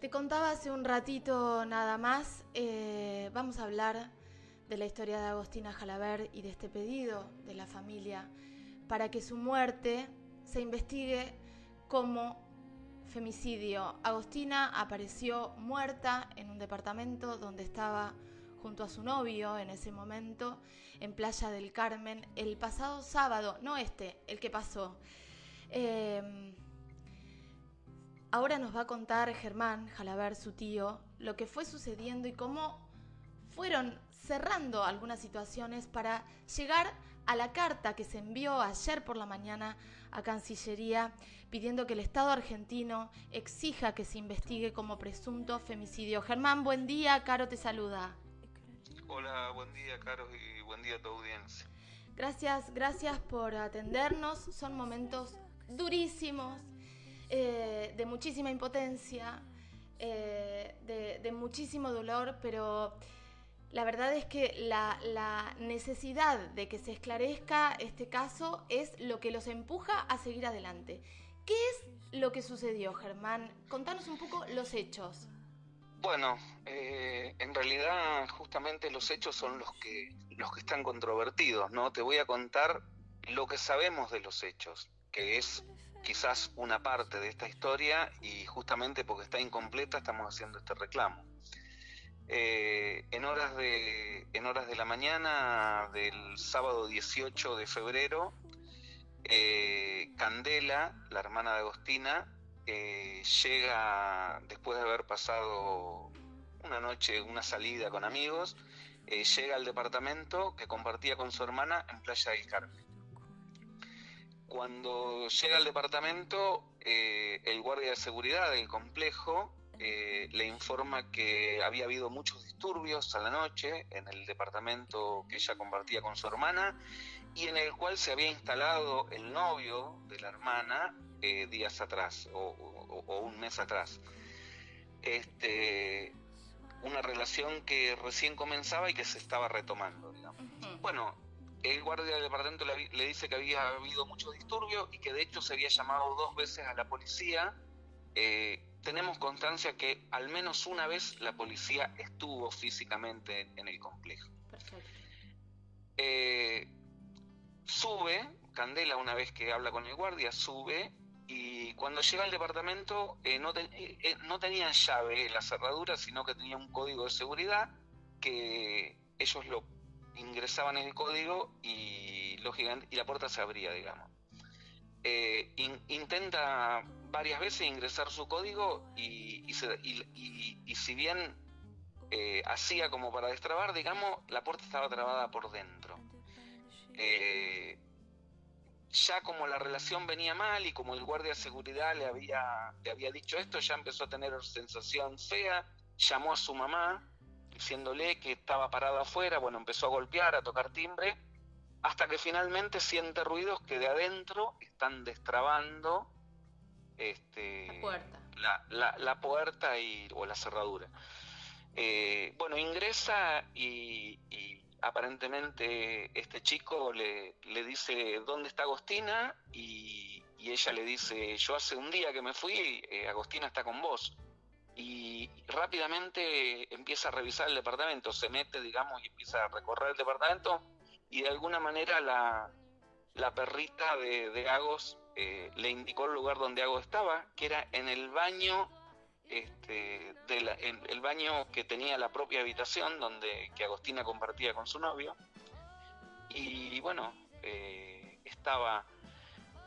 Te contaba hace un ratito nada más, eh, vamos a hablar de la historia de Agostina Jalaber y de este pedido de la familia para que su muerte se investigue como femicidio. Agostina apareció muerta en un departamento donde estaba junto a su novio en ese momento en Playa del Carmen el pasado sábado, no este, el que pasó. Eh, ahora nos va a contar Germán Jalaber, su tío, lo que fue sucediendo y cómo fueron cerrando algunas situaciones para llegar a la carta que se envió ayer por la mañana a Cancillería pidiendo que el Estado argentino exija que se investigue como presunto femicidio. Germán, buen día, Caro te saluda. Hola, buen día, Caro, y buen día a tu audiencia. Gracias, gracias por atendernos. Son momentos durísimos, eh, de muchísima impotencia, eh, de, muchísimo dolor, pero la verdad es que la, necesidad de que se esclarezca este caso es lo que los empuja a seguir adelante. ¿Qué es lo que sucedió, Germán? Contanos un poco los hechos. Bueno, eh, en realidad justamente los hechos son los que, los que están controvertidos, ¿no? Te voy a contar lo que sabemos de los hechos, que es quizás una parte de esta historia y justamente porque está incompleta estamos haciendo este reclamo. Eh, en, horas de, en horas de la mañana del sábado 18 de febrero, eh, Candela, la hermana de Agostina, eh, llega, después de haber pasado una noche, una salida con amigos, eh, llega al departamento que compartía con su hermana en Playa del Carmen. Cuando llega al departamento, eh, el guardia de seguridad del complejo le informa que había habido muchos disturbios a la noche en el departamento que ella compartía con su hermana y en el cual se había instalado el novio de la hermana eh, días atrás o, un mes atrás. Este, una relación que recién comenzaba y que se estaba retomando. Bueno, el guardia del departamento le, dice que había habido muchos disturbios y que de hecho se había llamado dos veces a la policía. Eh, tenemos constancia que al menos una vez la policía estuvo físicamente en el complejo. Perfecto. Eh, sube, Candela una vez que habla con el guardia, sube y cuando llega al departamento eh, no, eh, eh, no tenía llave la cerradura, sino que tenía un código de seguridad que ellos lo ingresaban el código y, y la puerta se abría, digamos. intenta varias veces ingresar su código y, y, si bien hacía como para destrabar, digamos, la puerta estaba trabada por dentro ya como la relación venía mal y como el guardia de seguridad le había, le había dicho esto, ya empezó a tener sensación fea, llamó a su mamá diciéndole que estaba parado afuera, bueno, empezó a golpear, a tocar timbre, hasta que finalmente siente ruidos que de adentro están destrabando este, la puerta, la, puerta y, o la cerradura. Eh, bueno, ingresa y aparentemente este chico le, le, dice dónde está Agostina y, ella le dice yo hace un día que me fui, eh, Agostina está con vos. Y rápidamente empieza a revisar el departamento, se mete, digamos, y empieza a recorrer el departamento y de alguna manera la, la perrita de, de Agos eh, le indicó el lugar donde Agos estaba, que era en el baño este, el baño que tenía la propia habitación donde que Agostina compartía con su novio. Y bueno, eh, estaba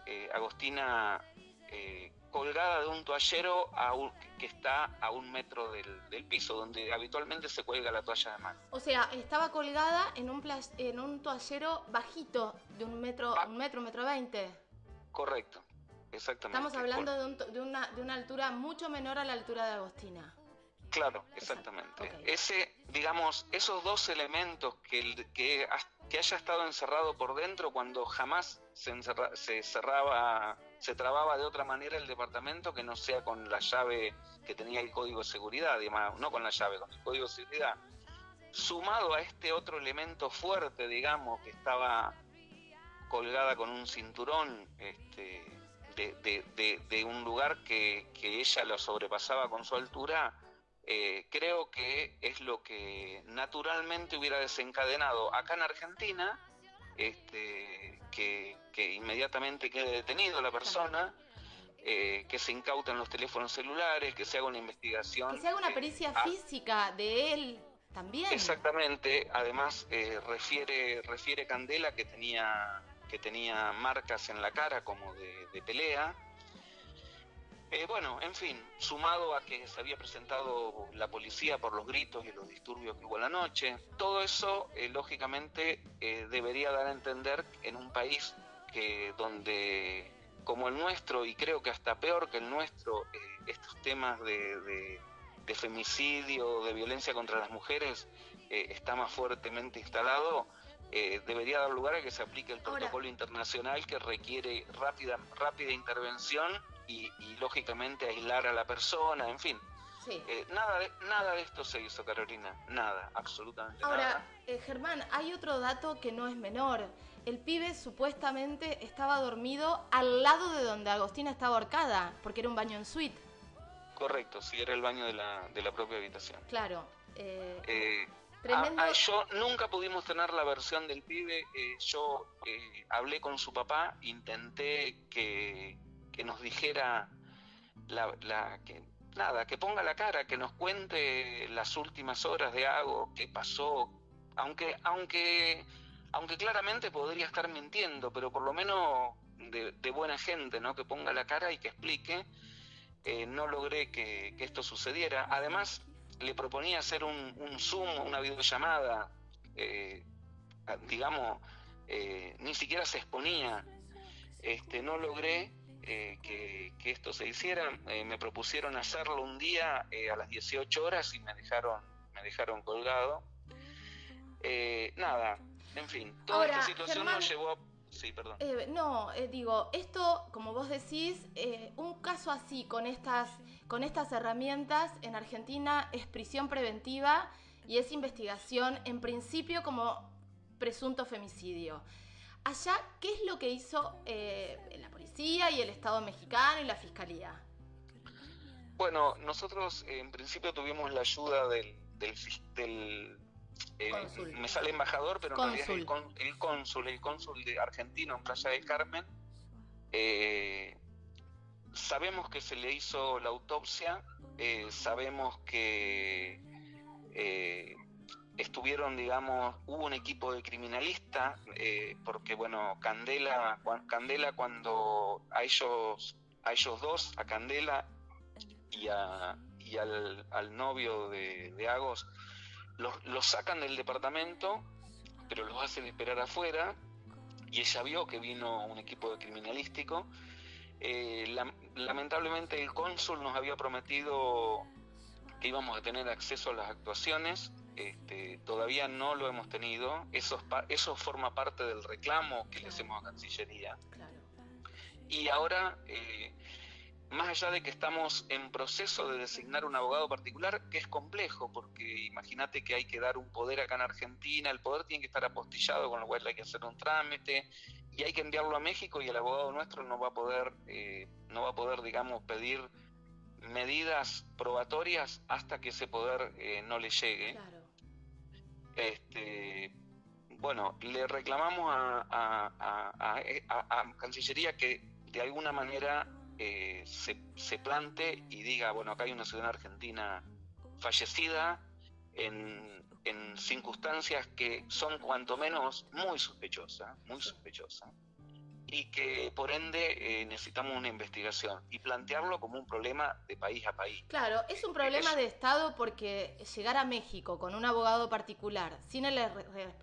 eh, Agostina colgada de un toallero que está a un metro del, piso, donde habitualmente se cuelga la toalla de mano. O sea, estaba colgada en un, en un toallero bajito, de un metro, un metro, metro veinte. Correcto. Exactamente. Estamos hablando de, una, de, una, altura mucho menor a la altura de Agostina. Claro, exactamente. Ese, digamos, esos dos elementos que, que, que, haya estado encerrado por dentro cuando jamás se, se cerraba, se trababa de otra manera el departamento que no sea con la llave que tenía el código de seguridad, digamos, no con la llave, con el código de seguridad, sumado a este otro elemento fuerte, digamos, que estaba colgada con un cinturón, este, de, un lugar que, ella lo sobrepasaba con su altura, eh, creo que es lo que naturalmente hubiera desencadenado acá en Argentina, este, que, inmediatamente quede detenido la persona. Eh, que se incauten los teléfonos celulares, que se haga una investigación. Que se haga una pericia física de él también. Exactamente, además refiere, refiere Candela que tenía que tenía marcas en la cara como de, pelea. Eh, bueno, en fin, sumado a que se había presentado la policía por los gritos y los disturbios que hubo la noche, todo eso eh, lógicamente eh, debería dar a entender en un país que donde como el nuestro y creo que hasta peor que el nuestro estos temas de, de, femicidio, de violencia contra las mujeres está más fuertemente instalado eh, debería dar lugar a que se aplique el protocolo internacional que requiere rápida, rápida intervención y, lógicamente aislar a la persona, en fin. Eh, nada, de, nada de esto se hizo, Carolina, nada, absolutamente nada. Ahora, eh, Germán, hay otro dato que no es menor. El pibe supuestamente estaba dormido al lado de donde Agostina estaba ahorcada, porque era un baño en suite. Correcto, sí, era el baño de la, de la propia habitación. Claro. Ah, ah, yo nunca pudimos tener la versión del pibe. Eh, yo eh, hablé con su papá, intenté que, nos dijera la, que nada, que ponga la cara, que nos cuente las últimas horas de algo, qué pasó, aunque, aunque, aunque claramente podría estar mintiendo, pero por lo menos de, buena gente, ¿no? Que ponga la cara y que explique. Eh, no logré que, que esto sucediera. Además, le proponía hacer un, un Zoom, una videollamada, eh, digamos, eh, ni siquiera se exponía. Este, no logré eh, que, esto se hiciera. me propusieron hacerlo un día a las 18 horas y me dejaron, me dejaron colgado. nada, en fin, toda esta situación nos llevó a Sí, perdón. no, digo, esto, como vos decís, un caso así, con estas con estas herramientas en Argentina es prisión preventiva y es investigación en principio como presunto femicidio. Allá, ¿qué es lo que hizo eh, la policía y el Estado mexicano y la fiscalía? Bueno, nosotros en principio tuvimos la ayuda del, del, eh, me sale embajador, pero en realidad el, el, cónsul, el cónsul de argentino en Playa del Carmen, eh, sabemos que se le hizo la autopsia, eh, sabemos que eh, estuvieron, digamos, hubo un equipo de criminalistas, eh, porque bueno, Candela, Candela cuando a ellos, a ellos dos, a Candela y, a, y al, al, novio de, de Agos, los, los sacan del departamento, pero los hacen esperar afuera, y ella vio que vino un equipo de criminalístico, eh, lamentablemente el cónsul nos había prometido que íbamos a tener acceso a las actuaciones, este, todavía no lo hemos tenido, eso, eso forma parte del reclamo que le hacemos a Cancillería. Y ahora, eh, más allá de que estamos en proceso de designar un abogado particular, que es complejo, porque imagínate que hay que dar un poder acá en Argentina, el poder tiene que estar apostillado, con lo cual hay que hacer un trámite, y hay que enviarlo a México y el abogado nuestro no va a poder, eh, no va a poder, digamos, pedir medidas probatorias hasta que ese poder eh, no le llegue. Este, bueno, le reclamamos a, a, Cancillería que de alguna manera eh, se, se plante y diga, bueno, acá hay una ciudadana argentina fallecida en en circunstancias que son cuanto menos muy sospechosas, muy sospechosas, y que por ende eh, necesitamos una investigación y plantearlo como un problema de país a país. Claro, es un problema de Estado porque llegar a México con un abogado particular, sin el,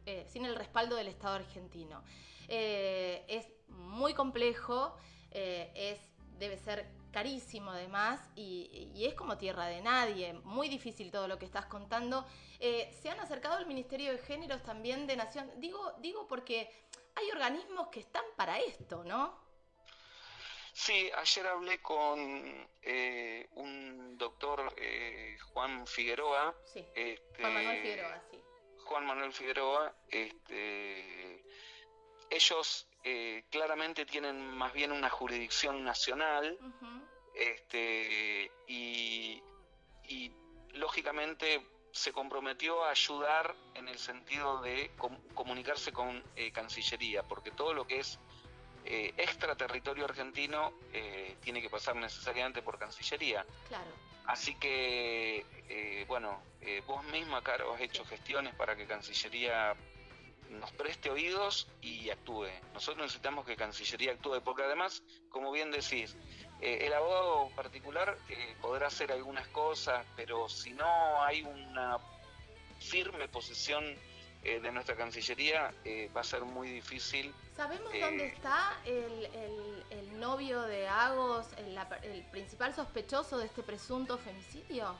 eh, sin el respaldo del Estado argentino, eh, es muy complejo, es, debe ser carísimo además y, es como tierra de nadie, muy difícil todo lo que estás contando. Se han acercado al Ministerio de Géneros también de Nación, digo, digo porque hay organismos que están para esto, ¿no? Sí, ayer hablé con eh, un doctor eh, Juan Figueroa. Sí, este, Juan Manuel Figueroa, sí. Juan Manuel Figueroa, este, ellos eh, claramente tienen más bien una jurisdicción nacional este, y, lógicamente se comprometió a ayudar en el sentido de comunicarse con eh, Cancillería, porque todo lo que es eh, extraterritorio argentino eh, tiene que pasar necesariamente por Cancillería. Claro. Así que, bueno, vos misma, Caro, has hecho gestiones para que Cancillería nos preste oídos y actúe. Nosotros necesitamos que Cancillería actúe, porque además, como bien decís, el abogado particular podrá hacer algunas cosas, pero si no hay una firme posición de nuestra Cancillería, va a ser muy difícil ¿Sabemos dónde eh, está el, novio de Agos, el, principal sospechoso de este presunto femicidio?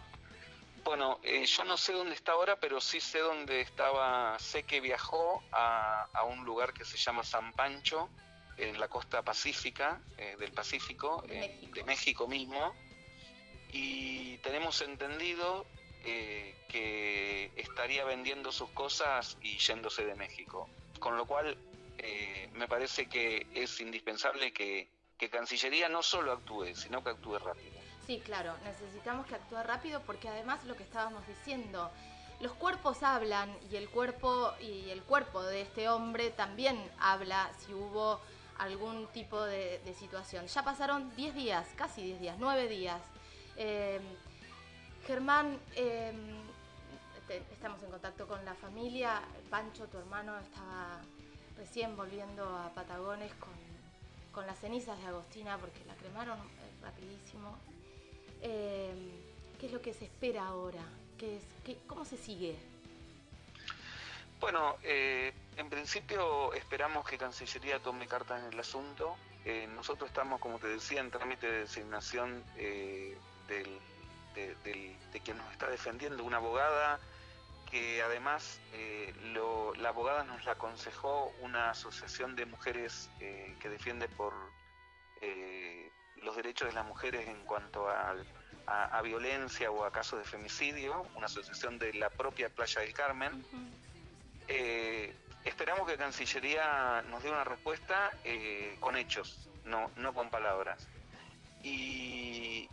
Bueno, eh, yo no sé dónde está ahora, pero sí sé dónde estaba. Sé que viajó a, un lugar que se llama San Pancho, en la costa pacífica, eh, del Pacífico, de México mismo. Y tenemos entendido que estaría vendiendo sus cosas y yéndose de México. Con lo cual eh, me parece que es indispensable que, Cancillería no solo actúe, sino que actúe rápido. Sí, claro, necesitamos que actúe rápido porque además lo que estábamos diciendo, los cuerpos hablan y el cuerpo y el cuerpo de este hombre también habla si hubo algún tipo de, situación. Ya pasaron 10 días, casi 10 días, 9 días. Eh, Germán, eh, estamos en contacto con la familia. Pancho, tu hermano, estaba recién volviendo a Patagones con, las cenizas de Agostina porque la cremaron eh, rapidísimo. Eh, ¿Qué es lo que se espera ahora? ¿Qué es, ¿Cómo se sigue? Bueno, eh, en principio esperamos que Cancillería tome cartas en el asunto. nosotros estamos, como te decía, en trámite de designación del, de quien nos está defendiendo, una abogada que además eh, la abogada nos la aconsejó una asociación de mujeres eh, que defiende por eh, los derechos de las mujeres en cuanto a, violencia o a casos de femicidio, una asociación de la propia Playa del Carmen. Esperamos que Cancillería nos dé una respuesta con hechos, no, no con palabras. Y,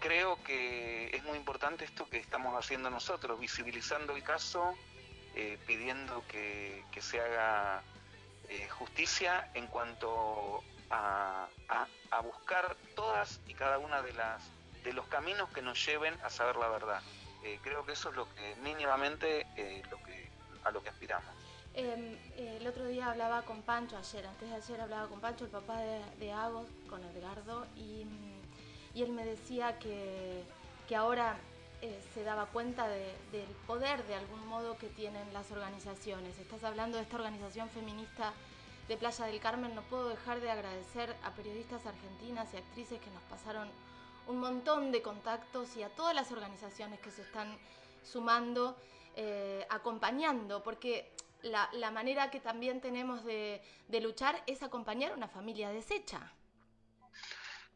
creo que es muy importante esto que estamos haciendo nosotros, visibilizando el caso, eh, pidiendo que, se haga eh, justicia en cuanto a, buscar todas y cada una de las de los caminos que nos lleven a saber la verdad. Eh, creo que eso es lo que mínimamente a lo que aspiramos. Em, el otro día hablaba con Pancho, ayer, antes de ayer hablaba con Pancho, el papá de, de Agos, con Edgardo, y él me decía que, ahora eh, se daba cuenta del poder de algún modo que tienen las organizaciones. Estás hablando de esta organización feminista de Playa del Carmen, no puedo dejar de agradecer a periodistas argentinas y actrices que nos pasaron un montón de contactos y a todas las organizaciones que se están sumando, eh, acompañando, porque la, manera que también tenemos de, luchar es acompañar a una familia deshecha.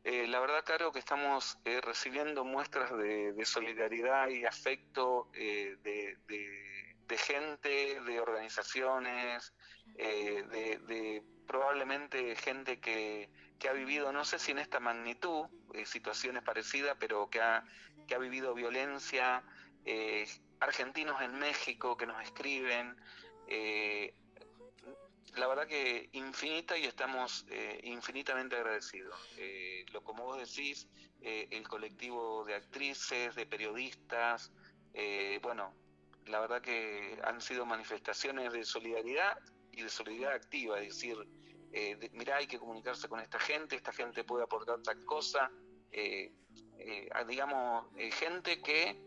Eh, la verdad, Caro, que estamos eh, recibiendo muestras de, solidaridad y afecto eh, de, gente, de organizaciones, de, probablemente gente que, ha vivido, no sé si en esta magnitud, situaciones parecidas, pero que ha, que ha vivido violencia, argentinos en México que nos escriben, la verdad que infinita y estamos eh, infinitamente agradecidos. Eh, lo como vos decís, eh, el colectivo de actrices, de periodistas, bueno, la verdad que han sido manifestaciones de solidaridad y de solidaridad activa, es decir, mirá, hay que comunicarse con esta gente, esta gente puede aportar tal cosa, digamos, gente que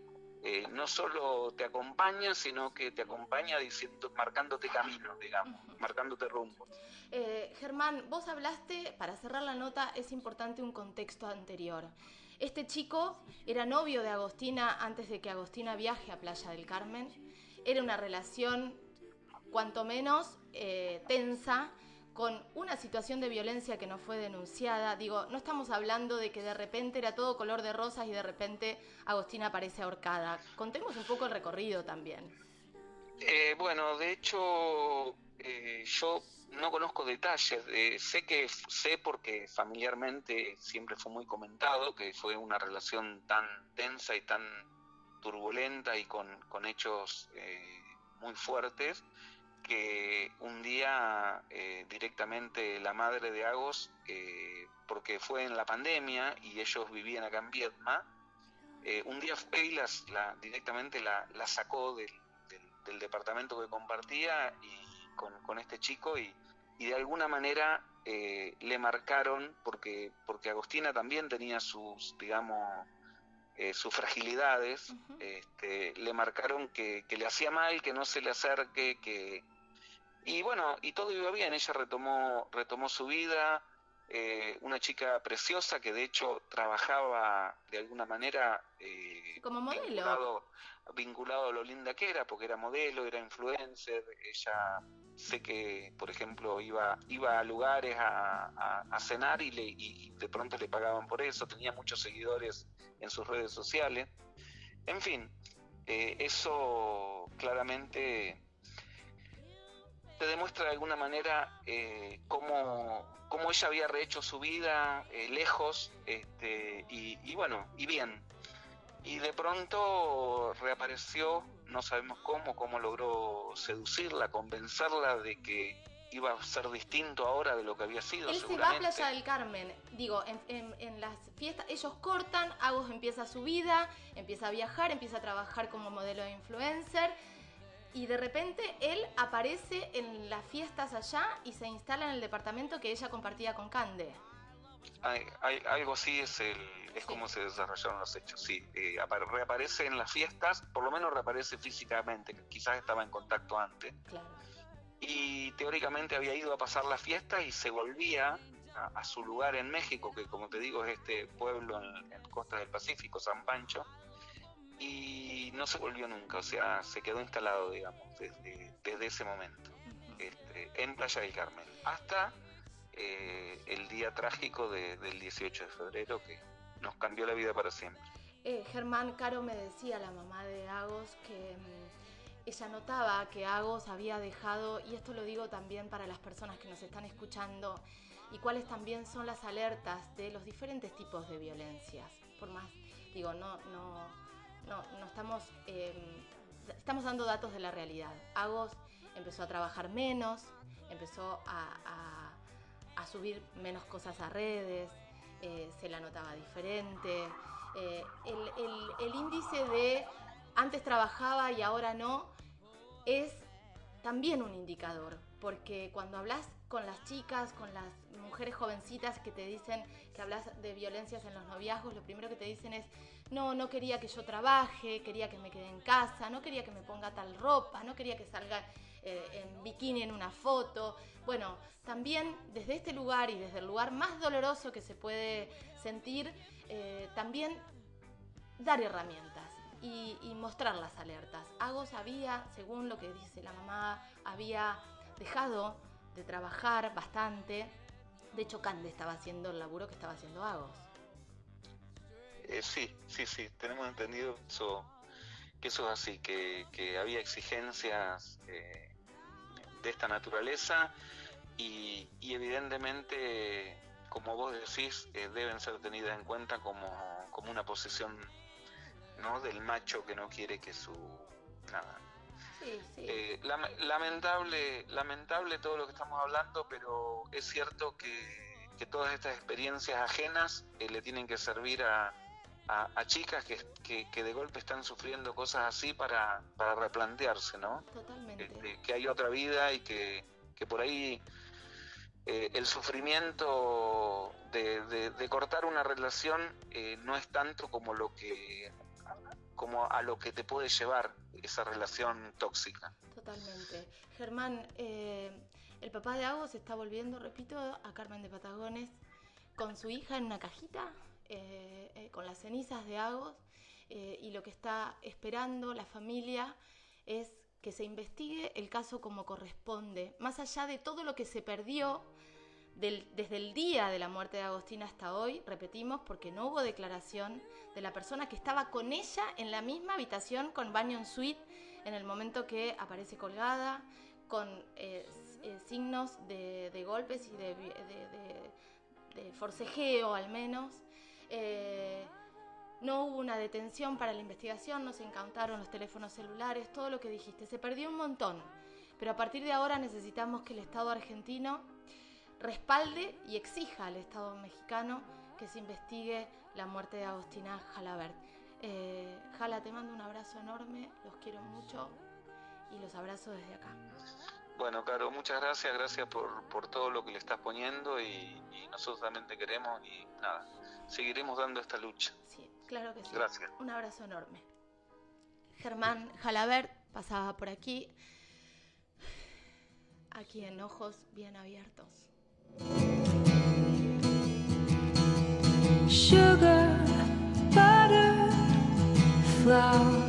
eh, no solo te acompaña, sino que te acompaña diciendo, marcándote camino, digamos, marcándote rumbo. Eh, Germán, vos hablaste, para cerrar la nota, es importante un contexto anterior. Este chico era novio de Agostina antes de que Agostina viaje a Playa del Carmen. Era una relación, cuanto menos, eh, tensa con una situación de violencia que no fue denunciada. Digo, no estamos hablando de que de repente era todo color de rosas y de repente Agostina aparece ahorcada. Contemos un poco el recorrido también. Eh, bueno, de hecho, eh, yo no conozco detalles, sé que sé porque familiarmente siempre fue muy comentado que fue una relación tan tensa y tan turbulenta y con, con hechos eh, muy fuertes que un día directamente la madre de Agos, porque fue en la pandemia y ellos vivían acá en Vietma, un día fue y las, la, directamente la, la sacó del, del departamento que compartía y con, este chico y, de alguna manera eh, le marcaron, porque, porque Agostina también tenía sus, digamos, eh, sus fragilidades, este, le marcaron que, le hacía mal, que no se le acerque, que... Y bueno, y todo iba bien, ella retomó, retomó su vida, eh, una chica preciosa que de hecho trabajaba de alguna manera como modelo. vinculado, vinculado, a lo linda que era porque era modelo era influencer. Ella sé que, por ejemplo, iba, iba a lugares a, cenar y, le, y de pronto le pagaban por eso, tenía muchos seguidores en sus redes sociales. En fin, eh, eso claramente te demuestra de alguna manera eh, cómo, ella había rehecho su vida eh, lejos este, y, y bueno, y bien. Y de pronto reapareció no sabemos cómo, cómo logró seducirla, convencerla de que iba a ser distinto ahora de lo que había sido. Él se va a Playa del Carmen, digo, en, las fiestas, ellos cortan, Agos empieza su vida, empieza a viajar, empieza a trabajar como modelo de influencer. Y de repente él aparece en las fiestas allá y se instala en el departamento que ella compartía con Cande. Hay, algo así es el es como se desarrollaron los hechos, sí. Eh, reaparece en las fiestas, por lo menos reaparece físicamente, quizás estaba en contacto antes. Y teóricamente había ido a pasar la fiesta y se volvía a, su lugar en México, que como te digo es este pueblo en, en costa del Pacífico, San Pancho, y no se volvió nunca, o sea, se quedó instalado, digamos, desde, desde ese momento, este, en Playa del Carmen, hasta eh, el día trágico del 18 de febrero que nos cambió la vida para siempre. Eh, Germán Caro me decía, la mamá de Agos, que mm, ella notaba que Agos había dejado, y esto lo digo también para las personas que nos están escuchando, y cuáles también son las alertas de los diferentes tipos de violencias. Por más, digo, no, no, no, estamos, em, estamos dando datos de la realidad. Agos empezó a trabajar menos, empezó a a subir menos cosas a redes, eh, se la notaba diferente. Eh, el, índice de antes trabajaba y ahora no es también un indicador, porque cuando hablas con las chicas, con las mujeres jovencitas que te dicen que hablas de violencias en los noviazgos, lo primero que te dicen es, no, no quería que yo trabaje, quería que me quede en casa, no quería que me ponga tal ropa, no quería que salga eh, en bikini en una foto. Bueno, también desde este lugar y desde el lugar más doloroso que se puede sentir, eh, también dar herramientas y, mostrar las alertas. Agos había, según lo que dice la mamá, había dejado de trabajar bastante. De hecho, Cande estaba haciendo el laburo que estaba haciendo Agos. Eh, sí, sí, sí, tenemos entendido que eso es así, que, había exigencias de esta naturaleza y, evidentemente, como vos decís, eh, deben ser tenidas en cuenta como, como una posición ¿no? del macho que no quiere que su... Nada. Eh, lamentable, lamentable todo lo que estamos hablando, pero es cierto que, que todas estas experiencias ajenas eh, le tienen que servir a, a, chicas que, que, de golpe están sufriendo cosas así para, para replantearse, ¿no? Totalmente. Este, que hay otra vida y que, que por ahí eh, el sufrimiento de, de, cortar una relación eh, no es tanto como lo que como a lo que te puede llevar esa relación tóxica. Totalmente. Germán, eh, el papá de Agos está volviendo, repito, a Carmen de Patagones con su hija en una cajita eh, eh, con las cenizas de Agos eh, y lo que está esperando la familia es que se investigue el caso como corresponde, más allá de todo lo que se perdió desde el día de la muerte de Agostina hasta hoy, repetimos, porque no hubo declaración de la persona que estaba con ella en la misma habitación con baño en suite en el momento que aparece colgada, con eh, signos de, golpes y de, forcejeo al menos. Eh, no hubo una detención para la investigación, no se incautaron los teléfonos celulares, todo lo que dijiste. Se perdió un montón. Pero a partir de ahora necesitamos que el Estado argentino respalde y exija al Estado mexicano que se investigue la muerte de Agostina Jalabert. Eh, Jala, te mando un abrazo enorme, los quiero mucho y los abrazo desde acá. Bueno, Caro, muchas gracias, gracias por, todo lo que le estás poniendo y, nosotros también te queremos y nada, seguiremos dando esta lucha. Sí, claro que sí. Gracias. Un abrazo enorme. Germán Jalabert pasaba por aquí, aquí en ojos bien abiertos. Sugar, butter, flour.